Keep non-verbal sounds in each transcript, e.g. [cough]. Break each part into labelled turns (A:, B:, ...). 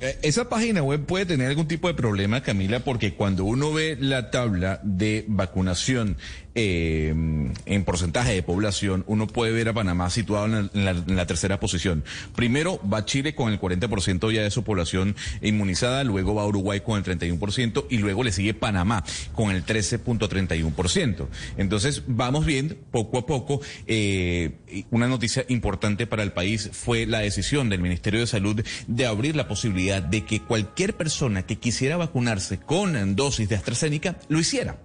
A: Eh, Esa página web puede tener algún tipo de problema, Camila, porque cuando uno ve la tabla de vacunación eh, en porcentaje de población, uno puede ver a Panamá situado en la, tercera posición. Primero va Chile con el 40% ya de su población inmunizada, luego va Uruguay con el 31% y luego le sigue Panamá con el 13.31%. Entonces vamos viendo poco a poco. eh, una noticia importante para el país fue la decisión del Ministerio de Salud de abrir la posibilidad de que cualquier persona que quisiera vacunarse con dosis de AstraZeneca lo hiciera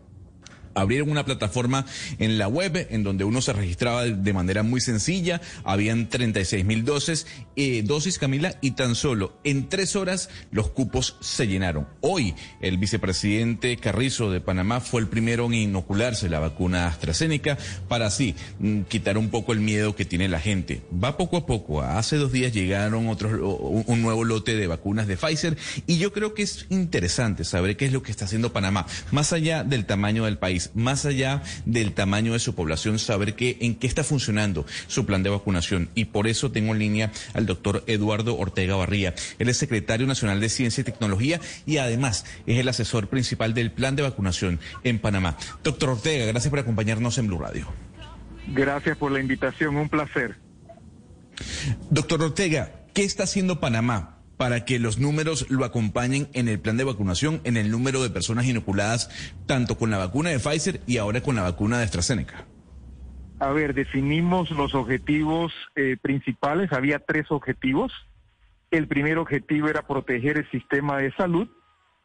A: abrieron una plataforma en la web en donde uno se registraba de- manera muy sencilla. Habían 36 mil dosis, eh, dosis, Camila, y tan solo en tres horas los cupos se llenaron. Hoy el vicepresidente Carrizo de Panamá fue el primero en inocularse la vacuna AstraZeneca para así mm, quitar un poco el miedo que tiene la gente. Va poco a poco. Hace dos días llegaron otros, un nuevo lote de vacunas de Pfizer y yo creo que es interesante saber qué es lo que está haciendo Panamá, más allá del tamaño del país, más allá del tamaño de su población, saber qué, en qué está funcionando su plan de vacunación. Y por eso tengo en línea al doctor Eduardo Ortega Barría. Él es secretario nacional de Ciencia y Tecnología y además es el asesor principal del plan de vacunación en Panamá. Doctor Ortega, gracias por acompañarnos en Blue Radio.
B: Gracias por la invitación, un placer.
A: Doctor Ortega, ¿qué está haciendo Panamá para que los números lo acompañen en el plan de vacunación, en el número de personas inoculadas, tanto con la vacuna de Pfizer y ahora con la vacuna de AstraZeneca?
B: A ver, definimos los objetivos eh, principales. Había tres objetivos. El primer objetivo era proteger el sistema de salud.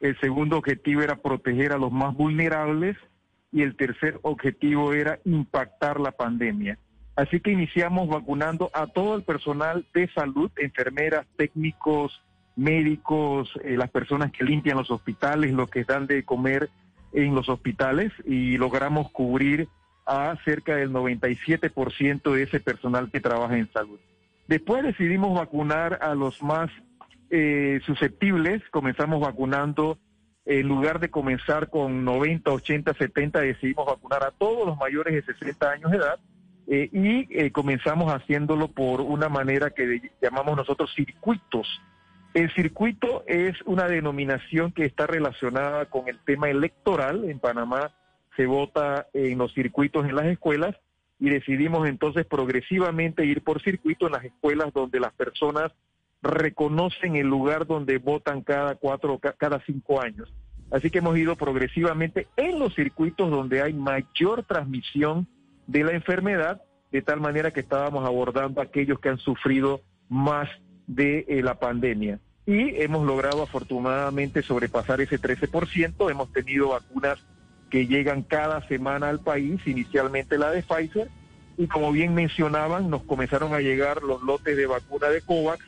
B: El segundo objetivo era proteger a los más vulnerables. Y el tercer objetivo era impactar la pandemia. Así que iniciamos vacunando a todo el personal de salud, enfermeras, técnicos, médicos, eh, las personas que limpian los hospitales, los que dan de comer en los hospitales y logramos cubrir a cerca del 97% de ese personal que trabaja en salud. Después decidimos vacunar a los más eh, susceptibles, comenzamos vacunando, en lugar de comenzar con 90, 80, 70, decidimos vacunar a todos los mayores de 60 años de edad eh, y eh, comenzamos haciéndolo por una manera que llamamos nosotros circuitos. El circuito es una denominación que está relacionada con el tema electoral. En Panamá se vota en los circuitos en las escuelas y decidimos entonces progresivamente ir por circuito en las escuelas donde las personas reconocen el lugar donde votan cada cuatro o ca- cada cinco años. Así que hemos ido progresivamente en los circuitos donde hay mayor transmisión de la enfermedad, de tal manera que estábamos abordando a aquellos que han sufrido más de eh, la pandemia. Y hemos logrado afortunadamente sobrepasar ese 13%. Hemos tenido vacunas que llegan cada semana al país, inicialmente la de Pfizer, y como bien mencionaban, nos comenzaron a llegar los lotes de vacuna de COVAX,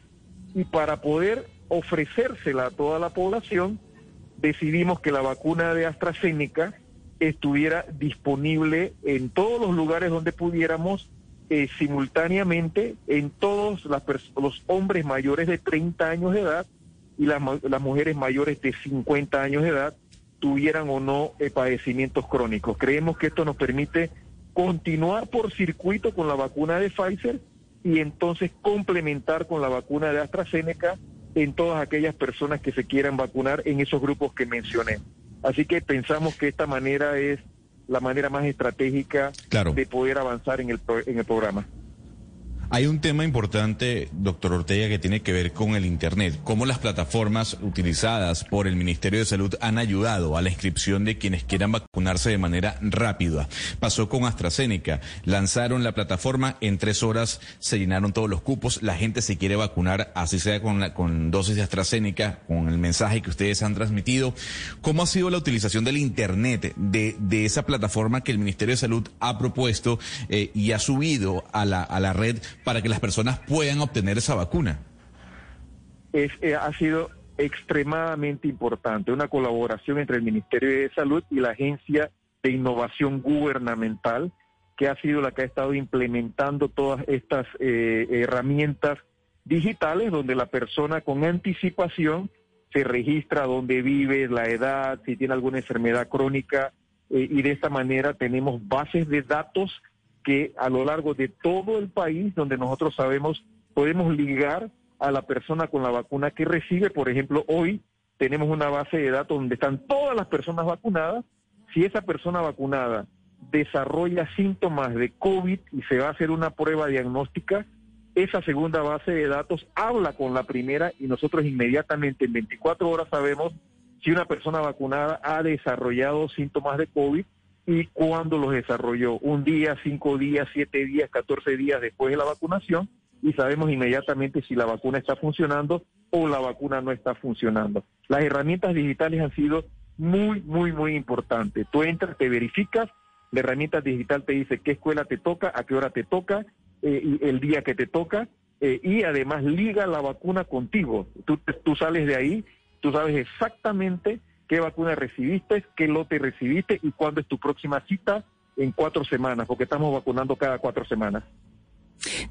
B: y para poder ofrecérsela a toda la población, decidimos que la vacuna de AstraZeneca estuviera disponible en todos los lugares donde pudiéramos eh, simultáneamente en todos los hombres mayores de 30 años de edad y las mujeres mayores de 50 años de edad tuvieran o no eh, padecimientos crónicos. Creemos que esto nos permite continuar por circuito con la vacuna de Pfizer y entonces complementar con la vacuna de AstraZeneca en todas aquellas personas que se quieran vacunar en esos grupos que mencioné. Así que pensamos que esta manera es la manera más estratégica
A: Claro.
B: de poder avanzar en el, en el programa.
A: Hay un tema importante, doctor Ortega, que tiene que ver con el Internet. Cómo las plataformas utilizadas por el Ministerio de Salud han ayudado a la inscripción de quienes quieran vacunarse de manera rápida. Pasó con AstraZeneca. Lanzaron la plataforma, en tres horas se llenaron todos los cupos. La gente se quiere vacunar, así sea con, la, con dosis de AstraZeneca, con el mensaje que ustedes han transmitido. ¿Cómo ha sido la utilización del Internet, de, de esa plataforma que el Ministerio de Salud ha propuesto eh, y ha subido a la, a la red para que las personas puedan obtener esa vacuna?
B: es, eh, ha sido extremadamente importante, una colaboración entre el Ministerio de Salud y la Agencia de Innovación Gubernamental, que ha sido la que ha estado implementando todas estas eh, herramientas digitales donde la persona con anticipación se registra dónde vive, la edad, si tiene alguna enfermedad crónica, eh, y de esta manera tenemos bases de datos que a lo largo de todo el país, donde nosotros sabemos, podemos ligar a la persona con la vacuna que recibe. Por ejemplo, hoy tenemos una base de datos donde están todas las personas vacunadas. Si esa persona vacunada desarrolla síntomas de COVID y se va a hacer una prueba diagnóstica, esa segunda base de datos habla con la primera y nosotros inmediatamente en 24 horas sabemos si una persona vacunada ha desarrollado síntomas de COVID y cuándo los desarrolló. Un día, cinco días, siete días, catorce días después de la vacunación y sabemos inmediatamente si la vacuna está funcionando o la vacuna no está funcionando. Las herramientas digitales han sido muy, muy, muy importantes. Tú entras, te verificas, la herramienta digital te dice qué escuela te toca, a qué hora te toca, eh, el día que te toca, eh, y además liga la vacuna contigo. Tú, tú sales de ahí, tú sabes exactamente qué vacuna recibiste, qué lote recibiste y cuándo es tu próxima cita en cuatro semanas, porque estamos vacunando cada cuatro semanas.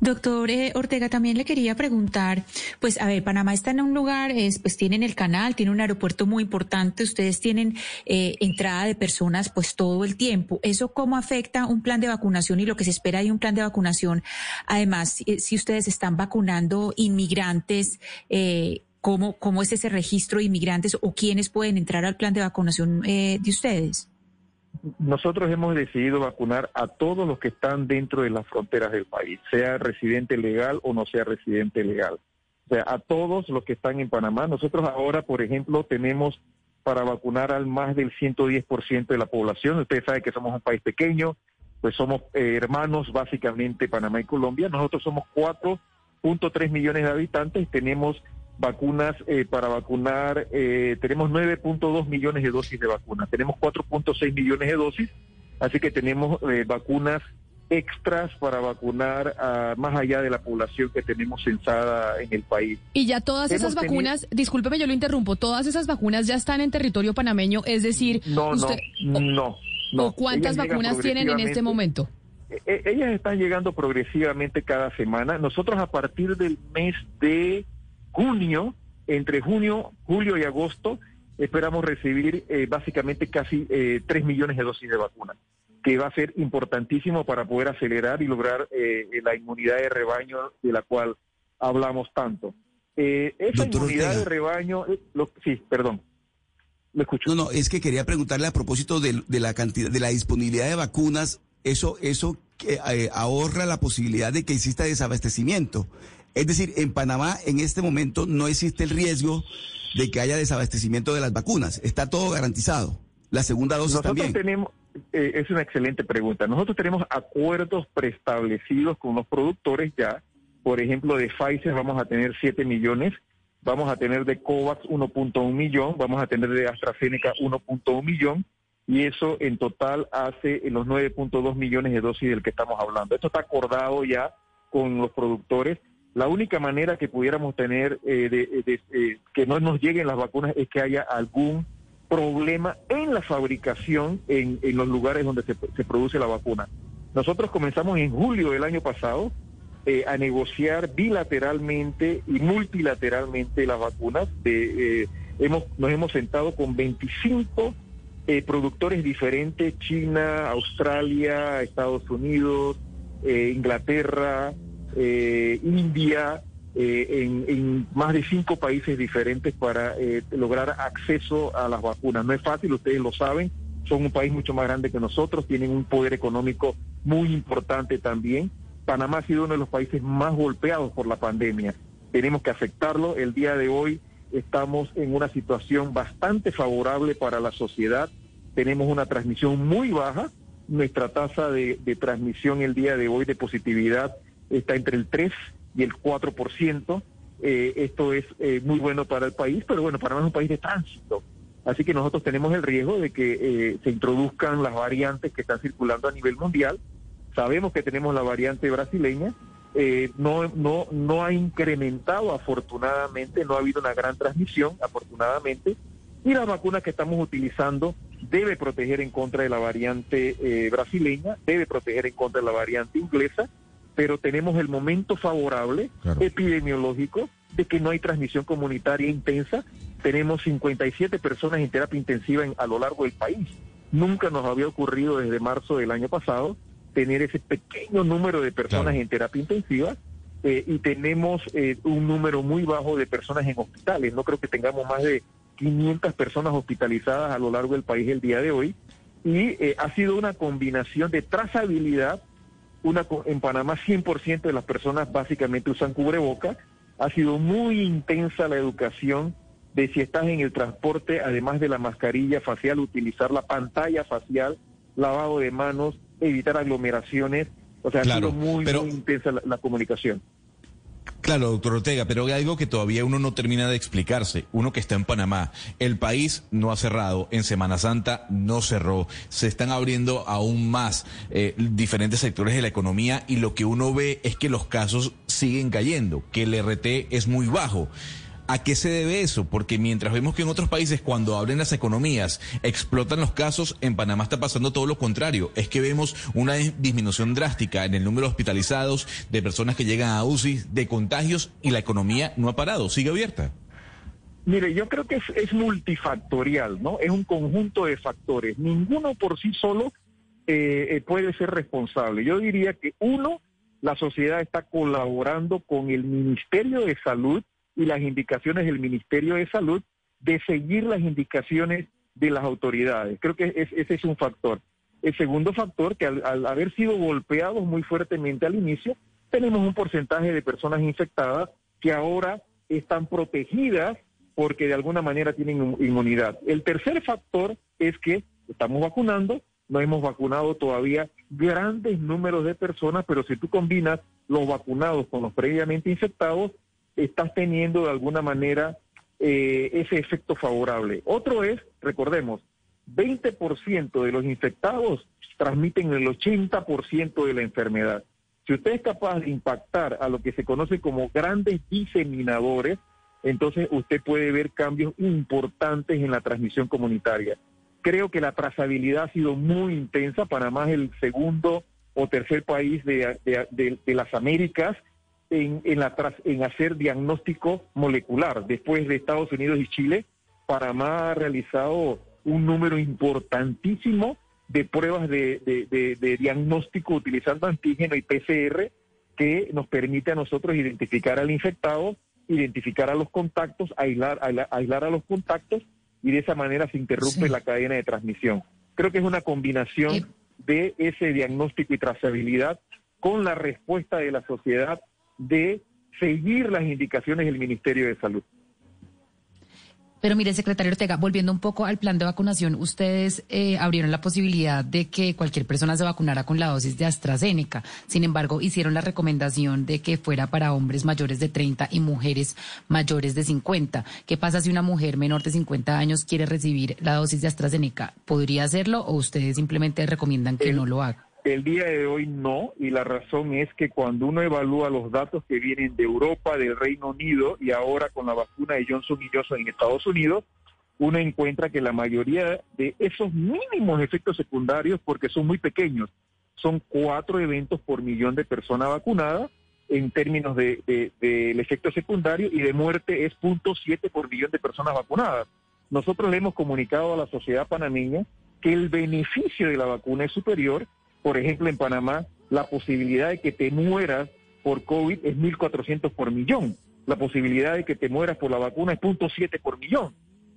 C: Doctor eh, Ortega, también le quería preguntar, pues a ver, Panamá está en un lugar, pues tienen el canal, tiene un aeropuerto muy importante, ustedes tienen eh, entrada de personas pues todo el tiempo. ¿Eso cómo afecta un plan de vacunación y lo que se espera de un plan de vacunación? Además, si, eh, ustedes están vacunando inmigrantes, ¿cómo, ¿cómo es ese registro de inmigrantes o quiénes pueden entrar al plan de vacunación de ustedes?
B: nosotros hemos decidido vacunar a todos los que están dentro de las fronteras del país, sea residente legal o no sea residente legal. O sea, a todos los que están en Panamá. Nosotros ahora, por ejemplo, tenemos para vacunar al más del 110% de la población. Ustedes saben que somos un país pequeño, pues somos eh, hermanos básicamente Panamá y Colombia. Nosotros somos 4.3 millones de habitantes, tenemos vacunas eh, para vacunar, eh, tenemos 9.2 millones de dosis de vacunas, tenemos 4.6 millones de dosis, así que tenemos eh, vacunas extras para vacunar a, más allá de la población que tenemos censada en el país.
D: Y ya todas esas vacunas, discúlpeme, yo lo interrumpo, todas esas vacunas ya están en territorio panameño, es decir,
B: no, no, no,
D: ¿Cuántas vacunas tienen en este momento?
B: E, e, ellas están llegando progresivamente cada semana. Nosotros a partir del mes de junio, entre junio, julio y agosto, esperamos recibir eh, básicamente casi eh, 3 millones de dosis de vacuna, que va a ser importantísimo para poder acelerar y lograr eh, la inmunidad de rebaño de la cual hablamos tanto. Eh, esa inmunidad de rebaño, sí, perdón.
E: ¿Me escucho? No, no, es que quería preguntarle a propósito de, de la cantidad, de la disponibilidad de vacunas, eso, eso ahorra la posibilidad de que exista desabastecimiento. Es decir, en Panamá en este momento no existe el riesgo de que haya desabastecimiento de las vacunas. Está todo garantizado. La segunda dosis
B: Nosotros
E: también.
B: Tenemos, eh, es una excelente pregunta. Nosotros tenemos acuerdos preestablecidos con los productores ya. Por ejemplo, de Pfizer vamos a tener 7 millones, vamos a tener de COVAX 1.1 millón, vamos a tener de AstraZeneca 1.1 millón, y eso en total hace los 9.2 millones de dosis del que estamos hablando. Esto está acordado ya con los productores la única manera que pudiéramos tener eh, de, eh, que no nos lleguen las vacunas es que haya algún problema en la fabricación en, los lugares donde se, produce la vacuna. Nosotros comenzamos en julio del año pasado eh, a negociar bilateralmente y multilateralmente las vacunas. hemos, nos hemos sentado con 25 productores diferentes, China, Australia, Estados Unidos, Inglaterra, eh, India, eh, en, más de cinco países diferentes para eh, lograr acceso a las vacunas. No es fácil, ustedes lo saben, son un país mucho más grande que nosotros, tienen un poder económico muy importante también. Panamá ha sido uno de los países más golpeados por la pandemia. Tenemos que aceptarlo. El día de hoy estamos en una situación bastante favorable para la sociedad. Tenemos una transmisión muy baja. Nuestra tasa de, de transmisión el día de hoy de positividad está entre el 3 y el 4%. Eh, esto es eh, muy bueno para el país, pero bueno, Panamá es un país de tránsito. Así que nosotros tenemos el riesgo de que eh, se introduzcan las variantes que están circulando a nivel mundial. Sabemos que tenemos la variante brasileña eh, no, no, no ha incrementado afortunadamente, no ha habido una gran transmisión afortunadamente, y la vacuna que estamos utilizando debe proteger en contra de la variante eh, brasileña, debe proteger en contra de la variante inglesa, pero tenemos el momento favorable epidemiológico de que no hay transmisión comunitaria intensa. Tenemos 57 personas en terapia intensiva a lo largo del país. Nunca nos había ocurrido desde marzo del año pasado tener ese pequeño número de personas en terapia intensiva eh, y tenemos eh, un número muy bajo de personas en hospitales. No creo que tengamos más de 500 personas hospitalizadas a lo largo del país el día de hoy. Y eh, ha sido una combinación de trazabilidad. Una, en Panamá 100% de las personas básicamente usan cubreboca. Ha sido muy intensa la educación de si estás en el transporte, además de la mascarilla facial, utilizar la pantalla facial, lavado de manos, evitar aglomeraciones. O sea, ha sido muy, muy intensa la comunicación.
A: Claro, doctor Ortega, pero hay algo que todavía uno no termina de explicarse. Uno que está en Panamá, el país no ha cerrado, en Semana Santa no cerró, se están abriendo aún más eh, diferentes sectores de la economía y lo que uno ve es que los casos siguen cayendo, que el RT es muy bajo. ¿A qué se debe eso? Porque mientras vemos que en otros países cuando abren las economías explotan los casos, en Panamá está pasando todo lo contrario. Es que vemos una disminución drástica en el número de hospitalizados, de personas que llegan a UCI, de contagios y la economía no ha parado, sigue abierta.
B: Mire, yo creo que es, multifactorial, ¿no? Es un conjunto de factores. Ninguno por sí solo eh, eh, puede ser responsable. Yo diría que uno, la sociedad está colaborando con el Ministerio de Salud y las indicaciones del Ministerio de Salud de seguir las indicaciones de las autoridades. Creo que ese es un factor. El segundo factor, que al, haber sido golpeados muy fuertemente al inicio, tenemos un porcentaje de personas infectadas que ahora están protegidas porque de alguna manera tienen inmunidad. El tercer factor es que estamos vacunando, no hemos vacunado todavía grandes números de personas, pero si tú combinas los vacunados con los previamente infectados, estás teniendo de alguna manera eh, ese efecto favorable. Otro es, recordemos, 20% de los infectados transmiten el 80% de la enfermedad. Si usted es capaz de impactar a lo que se conoce como grandes diseminadores, entonces usted puede ver cambios importantes en la transmisión comunitaria. Creo que la trazabilidad ha sido muy intensa. Panamá es el segundo o tercer país de, de las Américas en, en, la, en hacer diagnóstico molecular. Después de Estados Unidos y Chile, Panamá ha realizado un número importantísimo de pruebas de, de, diagnóstico utilizando antígeno y PCR que nos permite a nosotros identificar al infectado, identificar a los contactos, aislar, aislar a los contactos y de esa manera se interrumpe la cadena de transmisión. Creo que es una combinación de ese diagnóstico y trazabilidad con la respuesta de la sociedad de seguir las indicaciones del Ministerio de Salud.
D: Pero mire, secretario Ortega, volviendo un poco al plan de vacunación, ustedes eh, abrieron la posibilidad de que cualquier persona se vacunara con la dosis de AstraZeneca. Sin embargo, hicieron la recomendación de que fuera para hombres mayores de 30 y mujeres mayores de 50. ¿Qué pasa si una mujer menor de 50 años quiere recibir la dosis de AstraZeneca? ¿Podría hacerlo o ustedes simplemente recomiendan que no lo haga?
B: El día de hoy no, y la razón es que cuando uno evalúa los datos que vienen de Europa, del Reino Unido y ahora con la vacuna de Johnson Johnson en Estados Unidos, uno encuentra que la mayoría de esos mínimos efectos secundarios, porque son muy pequeños, son cuatro eventos por millón de personas vacunadas en términos del de, de, efecto secundario y de muerte es punto siete por millón de personas vacunadas. Nosotros le hemos comunicado a la sociedad panameña que el beneficio de la vacuna es superior por ejemplo, en Panamá, la posibilidad de que te mueras por COVID es 1.400 por millón. La posibilidad de que te mueras por la vacuna es 0.7 por millón.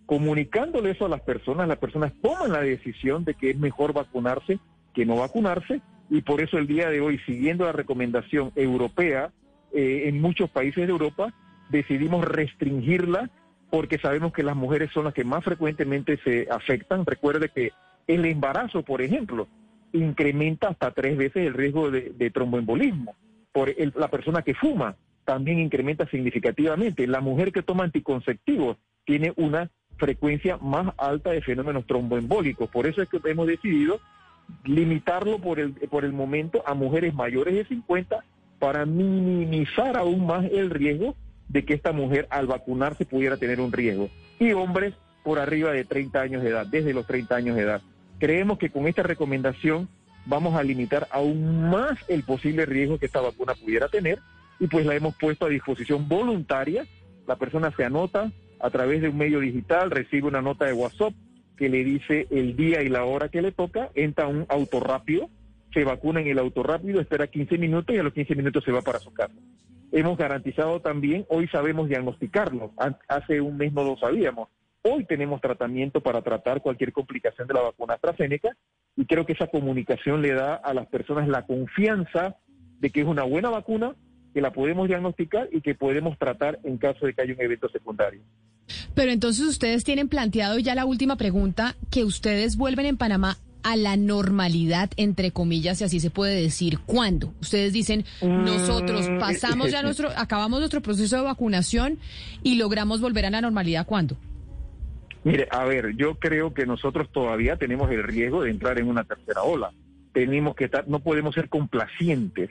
B: Comunicándole eso a las personas, las personas toman la decisión de que es mejor vacunarse que no vacunarse y por eso el día de hoy, siguiendo la recomendación europea, eh, en muchos países de Europa, decidimos restringirla porque sabemos que las mujeres son las que más frecuentemente se afectan. Recuerde que el embarazo, por ejemplo, incrementa hasta tres veces el riesgo de, tromboembolismo. Por la persona que fuma también incrementa significativamente. La mujer que toma anticonceptivos tiene una frecuencia más alta de fenómenos tromboembólicos. Por eso es que hemos decidido limitarlo por el, por el momento a mujeres mayores de 50, para minimizar aún más el riesgo de que esta mujer al vacunarse pudiera tener un riesgo. Y hombres por arriba de 30 años de edad, desde los 30 años de edad. Creemos que con esta recomendación vamos a limitar aún más el posible riesgo que esta vacuna pudiera tener y pues la hemos puesto a disposición voluntaria. La persona se anota a través de un medio digital, recibe una nota de WhatsApp que le dice el día y la hora que le toca, entra un auto rápido, se vacuna en el auto rápido, espera 15 minutos y a los 15 minutos se va para su casa. Hemos garantizado también, hoy sabemos diagnosticarlo, hace un mes no lo sabíamos. Hoy tenemos tratamiento para tratar cualquier complicación de la vacuna AstraZeneca y creo que esa comunicación le da a las personas la confianza de que es una buena vacuna, que la podemos diagnosticar y que podemos tratar en caso de que haya un evento secundario.
F: Pero entonces ustedes tienen planteado ya la última pregunta, que ustedes vuelven en Panamá a la normalidad, entre comillas, si así se puede decir, ¿cuándo? Ustedes dicen, mm, nosotros pasamos ya [laughs] nuestro, acabamos nuestro proceso de vacunación y logramos volver a la normalidad, ¿cuándo?
B: Mire, a ver, yo creo que nosotros todavía tenemos el riesgo de entrar en una tercera ola. Tenemos que estar, no podemos ser complacientes,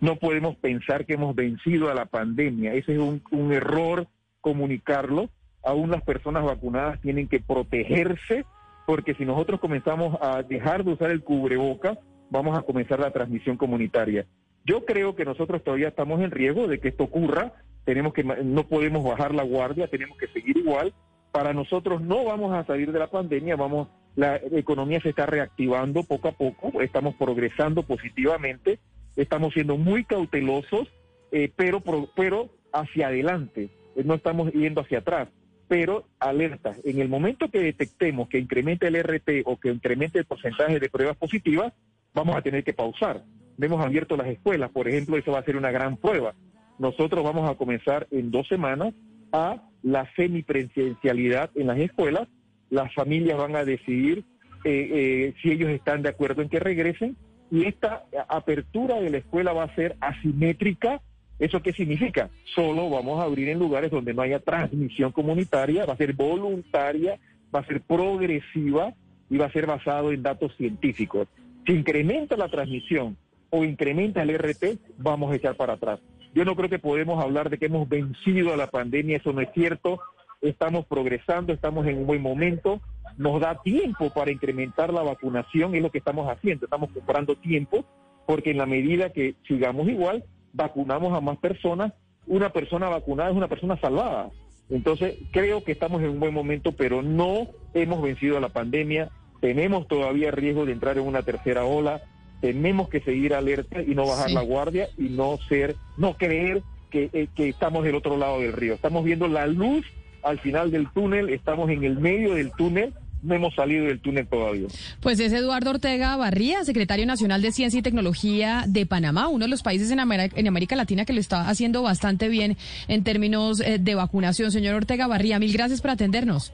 B: no podemos pensar que hemos vencido a la pandemia. Ese es un, un error comunicarlo aún las personas vacunadas tienen que protegerse, porque si nosotros comenzamos a dejar de usar el cubreboca, vamos a comenzar la transmisión comunitaria. Yo creo que nosotros todavía estamos en riesgo de que esto ocurra, tenemos que no podemos bajar la guardia, tenemos que seguir igual. Para nosotros no vamos a salir de la pandemia, vamos la economía se está reactivando poco a poco, estamos progresando positivamente, estamos siendo muy cautelosos, eh, pero pero hacia adelante, no estamos yendo hacia atrás pero alerta, en el momento que detectemos que incremente el RT o que incremente el porcentaje de pruebas positivas, vamos a tener que pausar. Hemos abierto las escuelas, por ejemplo, eso va a ser una gran prueba. Nosotros vamos a comenzar en dos semanas a la semipresencialidad en las escuelas. Las familias van a decidir eh, eh, si ellos están de acuerdo en que regresen y esta apertura de la escuela va a ser asimétrica ¿Eso qué significa? Solo vamos a abrir en lugares donde no haya transmisión comunitaria, va a ser voluntaria, va a ser progresiva y va a ser basado en datos científicos. Si incrementa la transmisión o incrementa el RT, vamos a echar para atrás. Yo no creo que podemos hablar de que hemos vencido a la pandemia, eso no es cierto. Estamos progresando, estamos en un buen momento, nos da tiempo para incrementar la vacunación, es lo que estamos haciendo, estamos comprando tiempo, porque en la medida que sigamos igual, vacunamos a más personas, una persona vacunada es una persona salvada. Entonces, creo que estamos en un buen momento, pero no hemos vencido a la pandemia, tenemos todavía riesgo de entrar en una tercera ola, tenemos que seguir alerta y no bajar la guardia y no ser, no creer que, eh, que estamos del otro lado del río. Estamos viendo la luz al final del túnel, estamos en el medio del túnel no hemos salido del túnel todavía.
F: Pues es Eduardo Ortega Barría, secretario nacional de Ciencia y Tecnología de Panamá, uno de los países en América, Latina que lo está haciendo bastante bien en términos eh, de vacunación. Señor Ortega Barría, mil gracias por atendernos.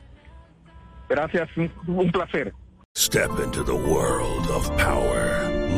B: Gracias, un placer.
G: Step into the world of power,